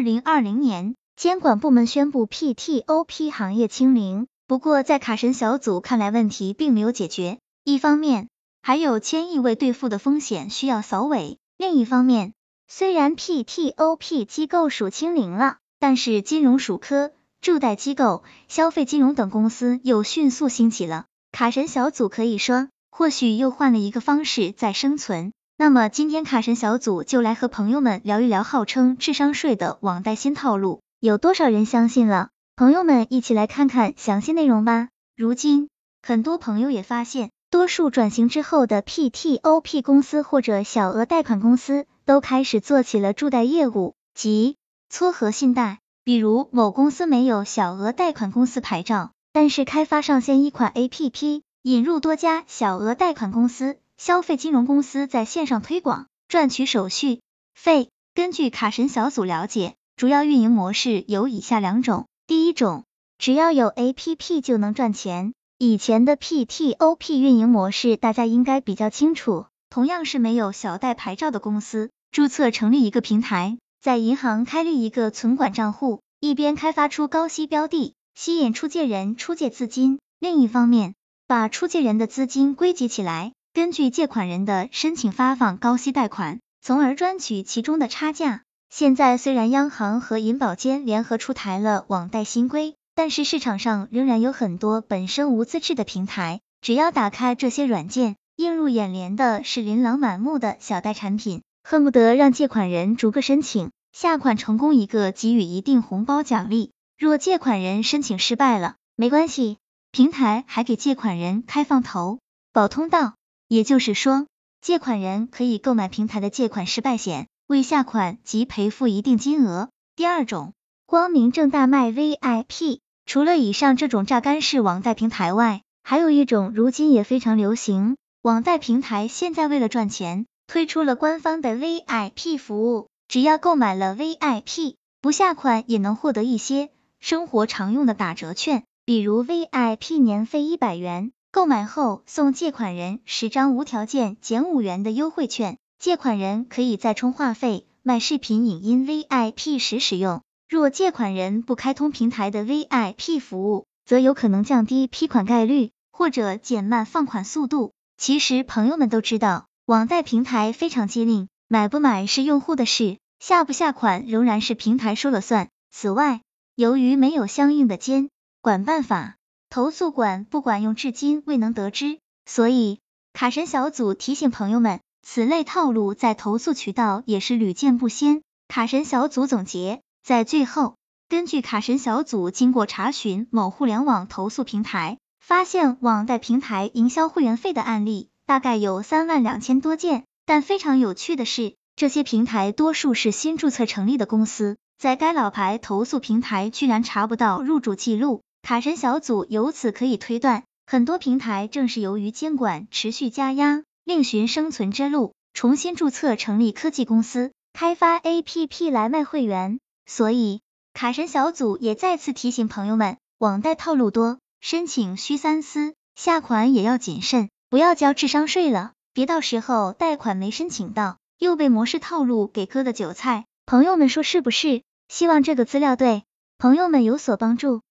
二零二零年，监管部门宣布 PTOP 行业清零。不过，在卡神小组看来，问题并没有解决。一方面，还有千亿未兑付的风险需要扫尾；另一方面，虽然 PTOP 机构属清零了，但是金融属科、助贷机构、消费金融等公司又迅速兴起了。卡神小组可以说，或许又换了一个方式在生存。那么，今天卡神小组就来和朋友们聊一聊号称智商税的网贷新套路，有多少人相信了？朋友们一起来看看详细内容吧。如今，很多朋友也发现，多数转型之后的 PTOP 公司或者小额贷款公司都开始做起了助贷业务，即撮合信贷。比如，某公司没有小额贷款公司牌照，但是开发上线一款 APP，引入多家小额贷款公司、消费金融公司在线上推广，赚取手续费。根据卡神小组了解，主要运营模式有以下两种。第一种，只要有 APP 就能赚钱。以前的 PTOP 运营模式大家应该比较清楚，同样是没有小贷牌照的公司，注册成立一个平台，在银行开立一个存管账户，一边开发出高息标的，吸引出借人出借资金，另一方面把出借人的资金归集起来，根据借款人的申请发放高息贷款，从而赚取其中的差价。现在虽然央行和银保监联合出台了网贷新规，但是市场上仍然有很多本身无资质的平台，只要打开这些软件，映入眼帘的是琳琅满目的小贷产品，恨不得让借款人逐个申请，下款成功一个给予一定红包奖励，若借款人申请失败了，没关系，平台还给借款人开放投保通道，也就是说，借款人可以购买平台的借款失败险。未下款即赔付一定金额。第二种，光明正大卖 VIP。除了以上这种榨干式网贷平台外，还有一种如今也非常流行，网贷平台现在为了赚钱，推出了官方的 VIP 服务。只要购买了 VIP，不下款也能获得一些生活常用的打折券，比如 VIP 年费一百元，购买后送借款人十张无条件减五元的优惠券。借款人可以在充话费、卖视频影音 VIP 时使用。若借款人不开通平台的 VIP 服务，则有可能降低批款概率或者减慢放款速度。其实朋友们都知道，网贷平台非常机灵，买不买是用户的事，下不下款仍然是平台说了算。此外，由于没有相应的监管办法，投诉管不管用至今未能得知。所以，卡神小组提醒朋友们。此类套路在投诉渠道也是屡见不鲜。卡神小组总结，在最后，根据卡神小组经过查询某互联网投诉平台，发现网贷平台营销会员费的案例大概有三万两千多件。但非常有趣的是，这些平台多数是新注册成立的公司，在该老牌投诉平台居然查不到入主记录。卡神小组由此可以推断，很多平台正是由于监管持续加压。另寻生存之路，重新注册成立科技公司，开发 APP 来卖会员。所以，卡神小组也再次提醒朋友们，网贷套路多，申请需三思，下款也要谨慎，不要交智商税了，别到时候贷款没申请到，又被模式套路给割的韭菜。朋友们说是不是？希望这个资料对朋友们有所帮助。